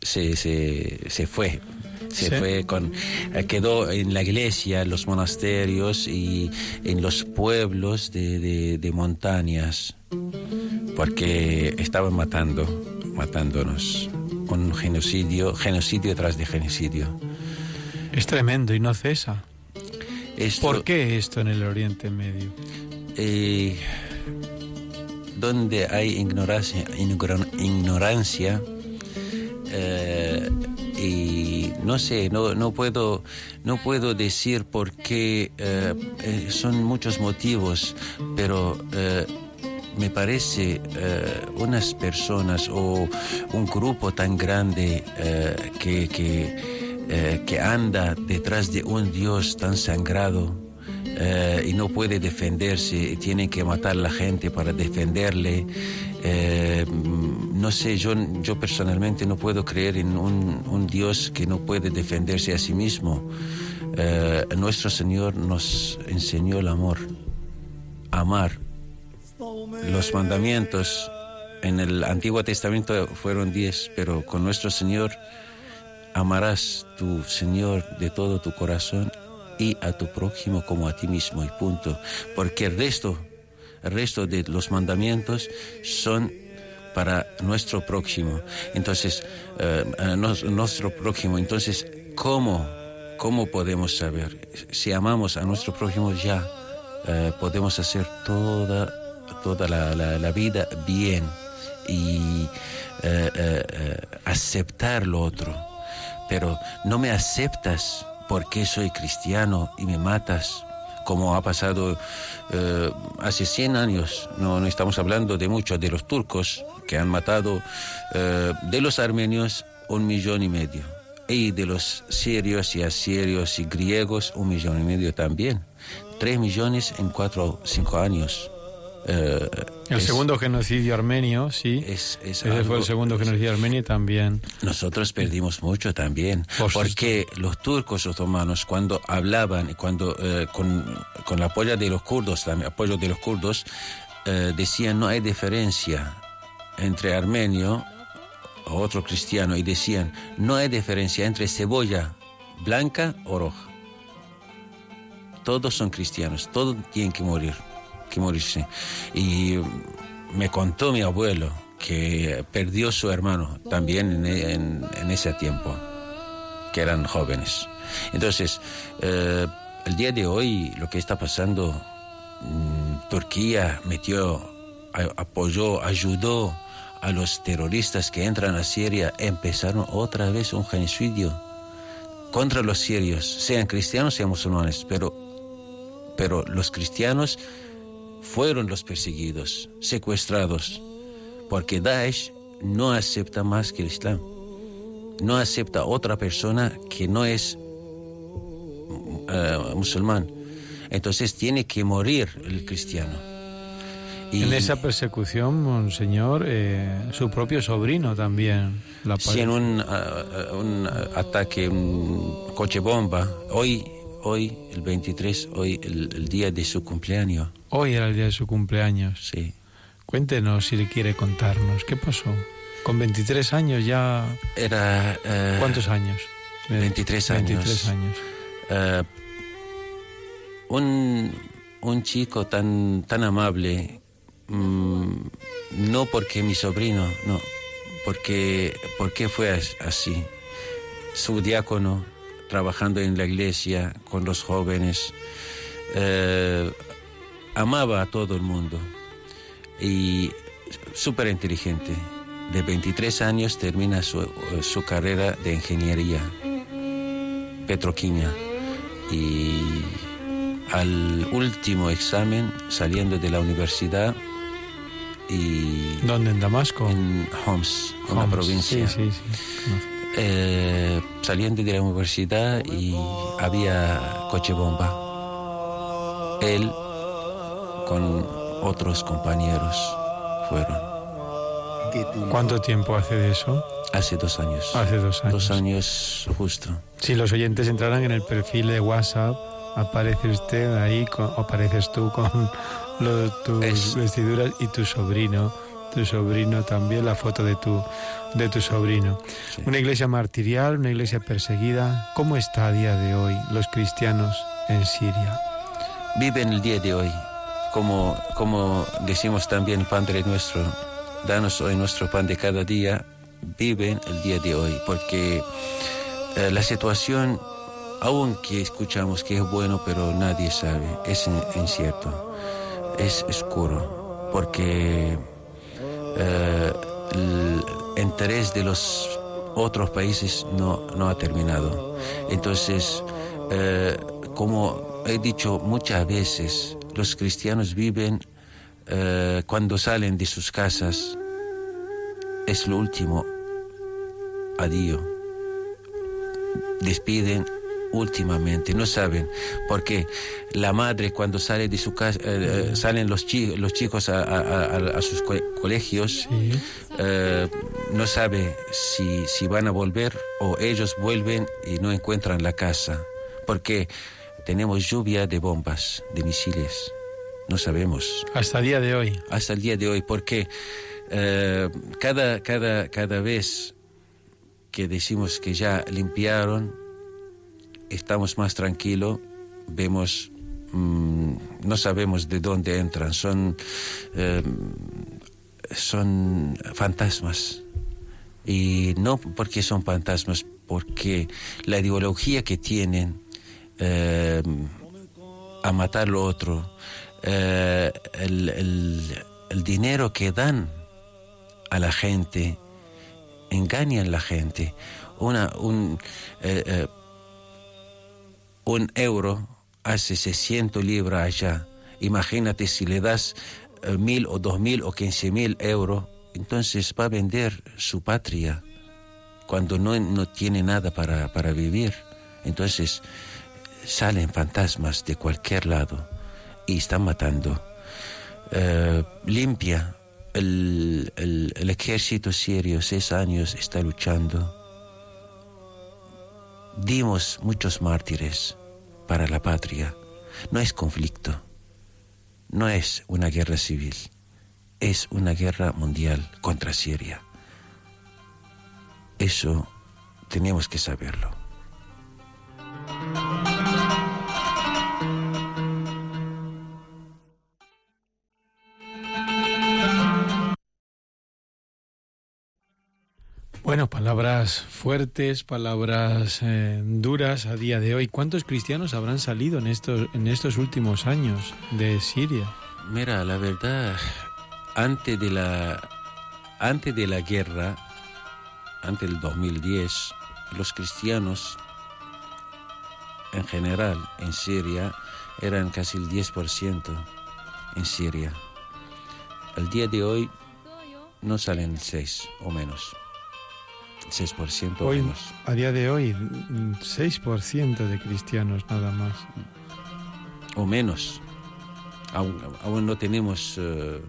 se, se, se fue. Se Sí. fue con, eh, quedó en la iglesia, en los monasterios y en los pueblos de, de, de montañas porque estaban matando, matándonos. Un genocidio, genocidio tras de genocidio. Es tremendo y no cesa. Esto, ¿Por qué esto en el Oriente Medio? Eh, donde hay ignorancia, ignoran- ignorancia eh, y no sé, no, no puedo, no puedo decir por qué eh, eh, son muchos motivos, pero me parece unas personas o un grupo tan grande que, que, que anda detrás de un Dios tan sangrado eh, y no puede defenderse, tiene que matar a la gente para defenderle. Eh, no sé, yo, yo personalmente no puedo creer en un, un Dios que no puede defenderse a sí mismo. Eh, nuestro Señor nos enseñó el amor, amar. Los mandamientos en el Antiguo Testamento fueron diez, pero con nuestro Señor amarás tu Señor de todo tu corazón y a tu prójimo como a ti mismo y punto. Porque el resto, el resto de los mandamientos son para nuestro prójimo. Entonces, eh, nuestro prójimo. Entonces, ¿cómo, cómo podemos saber? Si amamos a nuestro prójimo ya eh, podemos hacer toda, toda la, la- vida bien y eh, aceptar lo otro. Pero no me aceptas porque soy cristiano y me matas, como ha pasado eh, hace 100 años. No, no estamos hablando de muchos, de los turcos que han matado eh, de los armenios un millón y medio. Y de los sirios y asirios y griegos un millón y medio también. Tres millones en cuatro o cinco años. Eh, El es- segundo genocidio armenio, sí. es- es Ese fue el segundo genocidio armenio también. Nosotros perdimos mucho también, Por porque los turcos otomanos cuando hablaban y cuando eh, con, con el apoyo de los kurdos, también apoyo de los kurdos, eh, decían no hay diferencia entre armenio o otro cristiano y decían no hay diferencia entre cebolla blanca o roja. Todos son cristianos, todos tienen que morir, que morirse. Y me contó mi abuelo que perdió su hermano también en, ese tiempo, que eran jóvenes. Entonces, eh, el día de hoy, lo que está pasando, mm, Turquía metió, apoyó, ayudó a los terroristas que entran a Siria, empezaron otra vez un genocidio contra los sirios, sean cristianos, sean musulmanes, pero, pero los cristianos fueron los perseguidos, secuestrados, porque Daesh no acepta más que el Islam, no acepta otra persona que no es eh, musulmán. Entonces tiene que morir el cristiano. Y- En esa persecución, monseñor, eh, su propio sobrino también la Sí, en un, ah, un ataque, un coche bomba. Hoy, hoy, el 23, hoy, el, el día de su cumpleaños. Hoy era el día de su cumpleaños. Sí. Cuéntenos si le quiere contarnos. ¿Qué pasó? Con 23 años ya... Era. eh, ¿Cuántos años? 23 años. 23 años. eh, un, un chico tan, tan amable, mm, no porque mi sobrino, no, porque, porque fue as- así. Su diácono, trabajando en la iglesia con los jóvenes, eh, amaba a todo el mundo y súper inteligente. De 23 años termina su, su carrera de ingeniería petroquímica y al último examen saliendo de la universidad y ¿Dónde? ¿En Damasco? en Homs, una provincia, Sí, sí, sí. Eh, saliendo de la universidad y había coche bomba. Él con otros compañeros fueron. ¿Cuánto tiempo hace de eso? Hace dos años. Hace dos años. Dos años justo. Si los oyentes entraran en el perfil de WhatsApp, aparece usted ahí, con- apareces tú con los, tus Es- vestiduras y tu sobrino, tu sobrino también, la foto de tu, de tu sobrino. Sí. Una iglesia martirial, una iglesia perseguida. ¿Cómo está a día de hoy los cristianos en Siria? Viven el día de hoy. Como, como decimos también, Padre nuestro, danos hoy nuestro pan de cada día. Viven el día de hoy. Porque eh, la situación, aunque escuchamos que es bueno, pero nadie sabe, es in- incierto, es oscuro. Porque eh, el interés de los otros países no, no ha terminado. Entonces, eh, como he dicho muchas veces, los cristianos viven eh, cuando salen de sus casas, es lo último adiós. Despiden últimamente, no saben, porque la madre cuando sale de su casa, eh, eh, salen los, chi- los chicos a, a- a- a sus co- colegios, Sí. eh, no sabe si, si van a volver o ellos vuelven y no encuentran la casa, porque tenemos lluvia de bombas, de misiles, no sabemos Hasta el día de hoy. hasta el día de hoy, porque eh, cada, cada, cada vez que decimos que ya limpiaron, estamos más tranquilos, vemos, mm, no sabemos de dónde entran, son, eh, son fantasmas. Y no porque son fantasmas, porque la ideología que tienen eh, a matar lo otro, eh, el, el- dinero que dan a la gente, engañan a la gente. Una, un, eh, un euro hace 600 libras allá. Imagínate si le das eh, mil o dos mil o quince mil euros, entonces va a vender su patria cuando no, no tiene nada para, para vivir. Entonces salen fantasmas de cualquier lado y están matando. Eh, limpia. El, el- el ejército sirio, seis años, está luchando. Dimos muchos mártires para la patria. No es conflicto, no es una guerra civil, es una guerra mundial contra Siria. Eso tenemos que saberlo. Fuertes, palabras eh, duras a día de hoy. ¿Cuántos cristianos habrán salido en estos, en estos últimos años de Siria? Mira, la verdad, antes de la, antes de la guerra, antes del 2010, los cristianos en general en Siria eran casi el 10% en Siria. Al día de hoy no salen 6 o menos. 6% o Hoy, menos. a día de hoy, mm, 6% de cristianos nada más. o menos. Aún, aún no tenemos eh,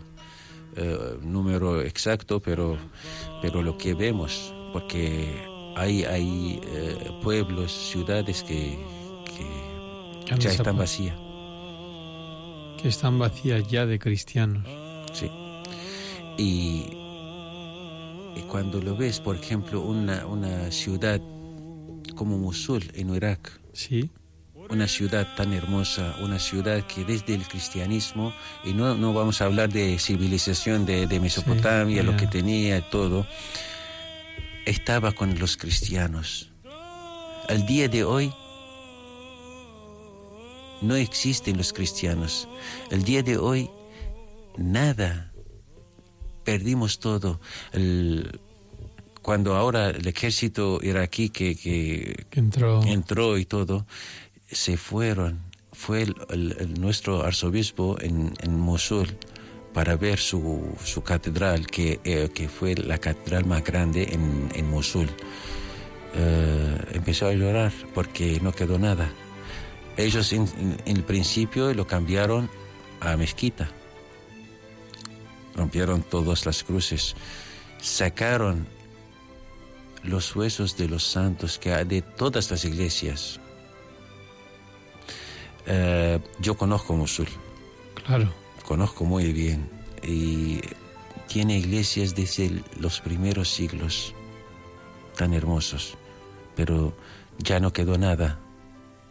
eh, número exacto, pero, pero lo que vemos, porque hay, hay eh, pueblos, ciudades que, que ya están vacías. Que están vacías ya de cristianos. Sí. Y, y cuando lo ves, por ejemplo, una, una ciudad como Mosul en Irak, Sí, una ciudad tan hermosa, una ciudad que desde el cristianismo, y no, no vamos a hablar de civilización de, de Mesopotamia, lo que tenía todo, estaba con los cristianos. Al día de hoy no existen los cristianos. El día de hoy nada, perdimos todo. El- cuando ahora el ejército iraquí que, entró. entró y todo, se fueron. Fue el- el- el- nuestro arzobispo en, en Mosul para ver su, su catedral, que, eh, que fue la catedral más grande en, en Mosul. Eh, empezó a llorar porque no quedó nada. Ellos en- en el principio lo cambiaron a mezquita. Rompieron todas las cruces. Sacaron los huesos de los santos que hay de todas las iglesias. Eh, yo conozco Mosul, Claro. conozco muy bien y tiene iglesias desde los primeros siglos tan hermosos, pero ya no quedó nada,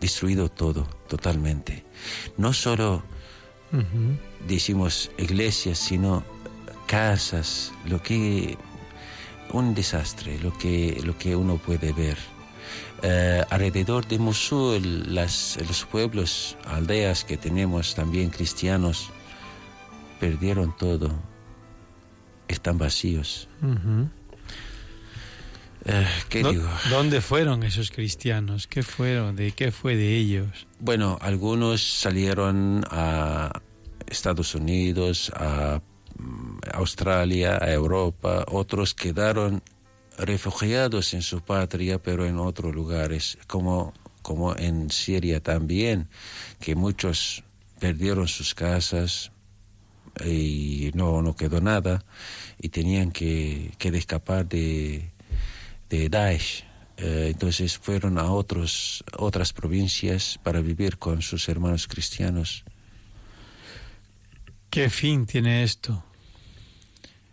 destruido todo totalmente. No solo Decimos iglesias, sino casas, lo que un desastre, lo que lo que uno puede ver. Eh, alrededor de Mosul, las, los pueblos, aldeas que tenemos también cristianos, perdieron todo, están vacíos. Eh, ¿Qué ¿Dó- digo? ¿Dónde fueron esos cristianos? ¿Qué fueron? ¿De qué fue de ellos? Bueno, algunos salieron a Estados Unidos, a mm, Australia, a Europa, otros quedaron refugiados en su patria, pero en otros lugares, como, como en Siria también, que muchos perdieron sus casas y no, no quedó nada y tenían que, que escapar de, de Daesh. Eh, entonces fueron a otros, otras provincias para vivir con sus hermanos cristianos. ¿Qué fin tiene esto?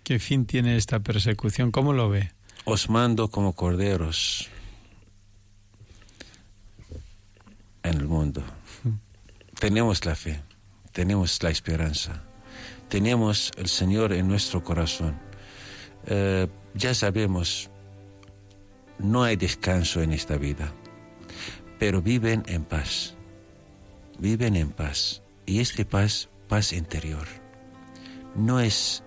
¿Qué fin tiene esta persecución? ¿Cómo lo ve? Os mando como corderos en el mundo. Tenemos la fe, tenemos la esperanza, tenemos el Señor en nuestro corazón. Eh, ya sabemos, no hay descanso en esta vida, pero viven en paz, viven en paz. Y este paz, paz interior, no es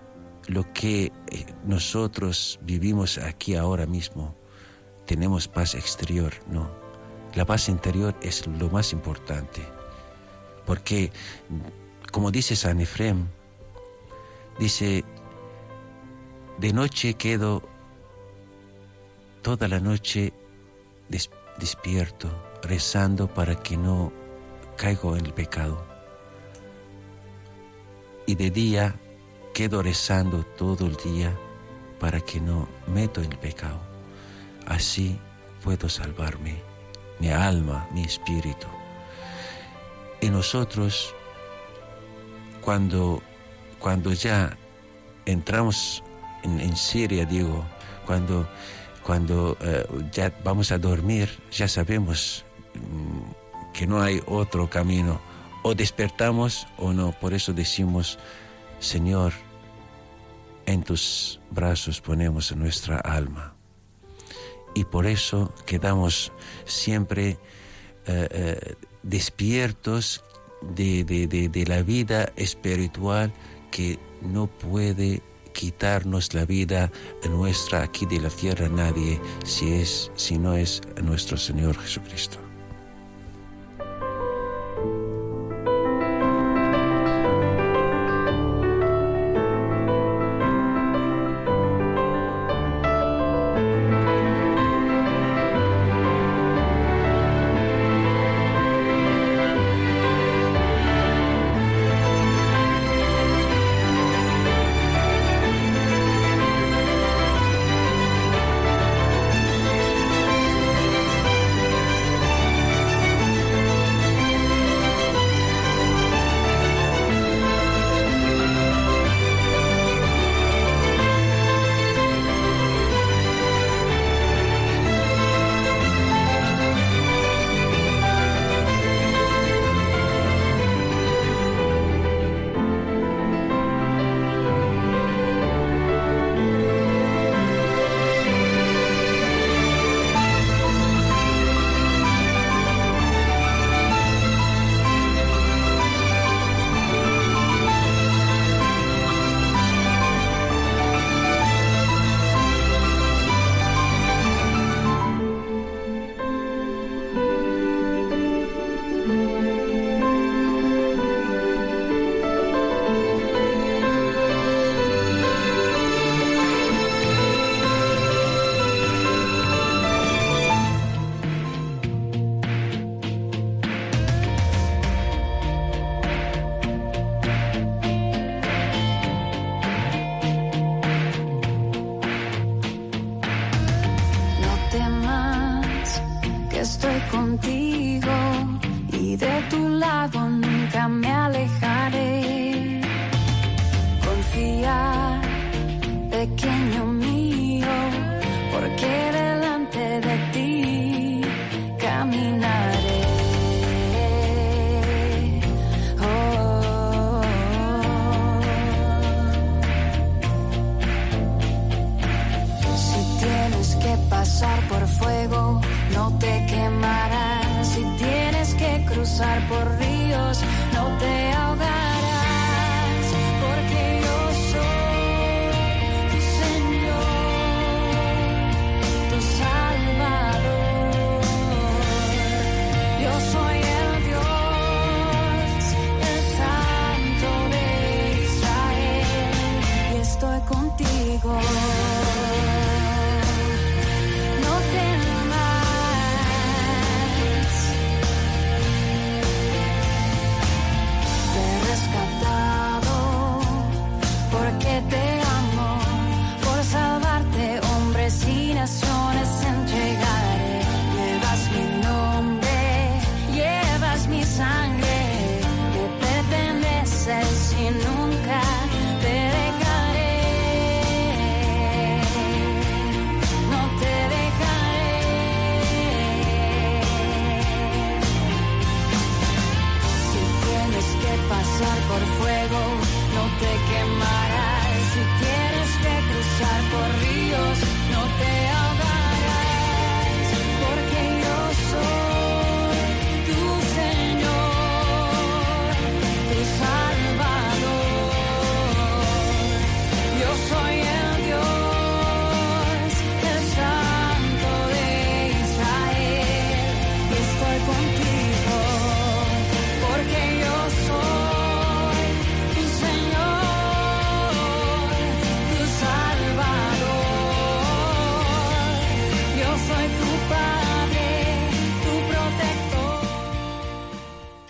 lo que eh, nosotros vivimos aquí ahora mismo. Tenemos paz exterior, no. La paz interior es lo más importante. Porque, como dice San Efrem, dice, de noche quedo toda la noche des- despierto, rezando para que no caigo en el pecado. Y de día quedo rezando todo el día para que no meto en el pecado. Así puedo salvarme, mi alma, mi espíritu. Y nosotros, cuando, cuando ya entramos en, en Siria, digo, cuando, cuando eh, ya vamos a dormir, ya sabemos mm, que no hay otro camino. O despertamos o no. Por eso decimos, Señor, en tus brazos ponemos nuestra alma. Y por eso quedamos siempre eh, eh, despiertos de, de- la vida espiritual que no puede quitarnos la vida nuestra aquí de la tierra nadie si es si no es nuestro Señor Jesucristo.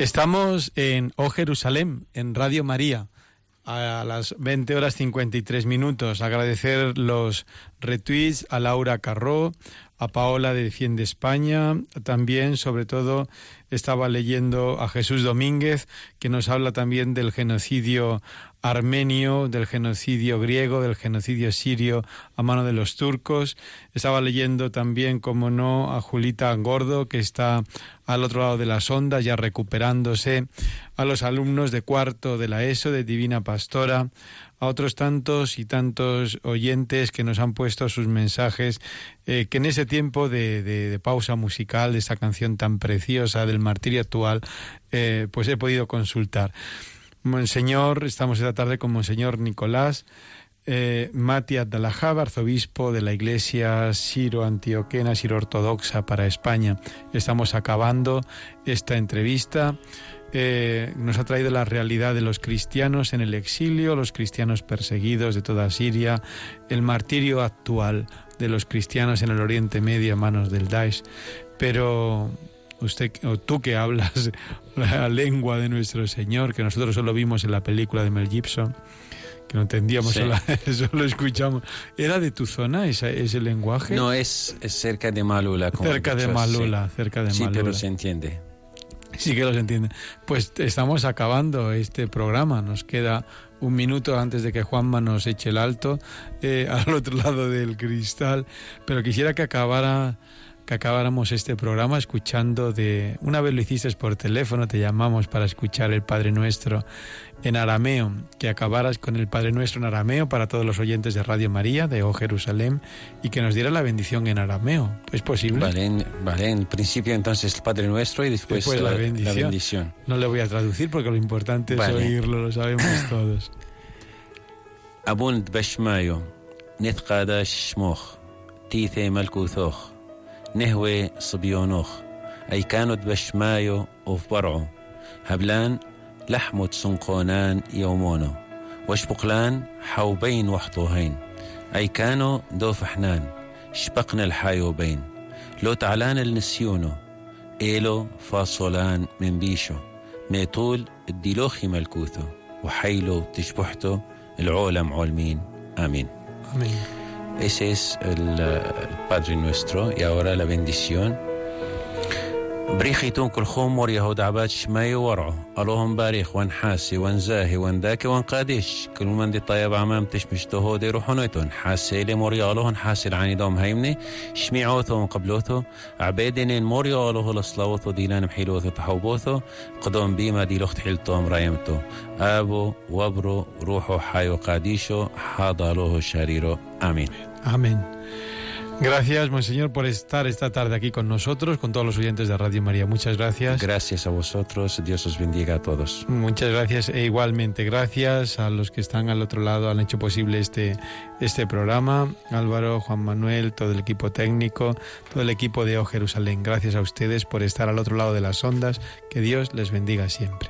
Estamos en O Jerusalén, en Radio María, a las 20 horas 53 minutos. Agradecer los retweets a Laura Carró, a Paola de Defiende España, también, sobre todo, estaba leyendo a Jesús Domínguez, que nos habla también del genocidio armenio, del genocidio griego, del genocidio sirio a mano de los turcos. Estaba leyendo también, como no, a Julita Gordo, que está al otro lado de las ondas, ya recuperándose, a los alumnos de cuarto de la ESO, de Divina Pastora, a otros tantos y tantos oyentes que nos han puesto sus mensajes, eh, que en ese tiempo de, de- pausa musical, de esa canción tan preciosa del martirio actual, eh, pues he podido consultar. Monseñor, estamos esta tarde con Monseñor Nicolás eh, Mati arzobispo de la Iglesia Siro-Antioquena, Siro-Ortodoxa para España. Estamos acabando esta entrevista. Eh, nos ha traído la realidad de los cristianos en el exilio, los cristianos perseguidos de toda Siria, el martirio actual de los cristianos en el Oriente Medio a manos del Daesh. Pero usted o tú que hablas la lengua de nuestro Señor, que nosotros solo vimos en la película de Mel Gibson, que no entendíamos, Sí. solo, escuchamos. ¿Era de tu zona esa- ese lenguaje? No, es, es cerca de Malula. cerca de Malula, cerca de Sí, sí Malula. pero se entiende. Sí que los entiende. Pues estamos acabando este programa. Nos queda un minuto antes de que Juanma nos eche el alto eh, al otro lado del cristal. Pero quisiera que acabara que acabáramos este programa escuchando de... Una vez lo hiciste por teléfono, te llamamos para escuchar el Padre Nuestro en arameo, que acabaras con el Padre Nuestro en arameo para todos los oyentes de Radio María, de O Jerusalén, y que nos diera la bendición en arameo. ¿Es posible? Vale, en, vale, principio entonces el Padre Nuestro y después, la, bendición. No le voy a traducir porque lo importante es oírlo, lo sabemos todos. Abund Beshmayo, Nezkadash Moch, Tice Malkuzoch. نهوي صبيونوخ. أي كانت بشمايو أوف برعو. هبلان لحمت سنقونان يومونو. وشبقلان حوبين وحطوهين. أي كانوا دو فحنان شبقنا الحايوبين لو تعلان النسيونو. إيلو فاصولان من بيشو. ميطول الديلوخي ملكوثو وحيلو تشبحتو العولم عولمين. آمين. amén Ese es el, eh, Padre Nuestro y ahora la bendición. بريخيتون كل خمر يهود عباد شماي ورعو اللهم باريخ وانحاسي وانزاهي وانداكي وانقاديش كل من دي طيب عمام تشمش تهودي روحونيتون حاسي لي موريالوهن حاسي العاني دوم هيمني شميعوثو قبلوثو. عبيدين موريالوه لصلاوثو ديلان محيلوثو تحوبوثو. قدوم بيما دي لخت حيلتوم رايمتو. آبو وبرو روحو حايو قاديشو. حاضالوه شريرو آمين. Amén. Gracias, Monseñor, por estar esta tarde aquí con nosotros, con todos los oyentes de Radio María. Muchas gracias. Gracias a vosotros, Dios os bendiga a todos. Muchas gracias e igualmente gracias a los que están al otro lado, han hecho posible este, este programa. Álvaro, Juan Manuel, todo el equipo técnico, todo el equipo de O Jerusalén. Gracias a ustedes por estar al otro lado de las ondas. Que Dios les bendiga siempre.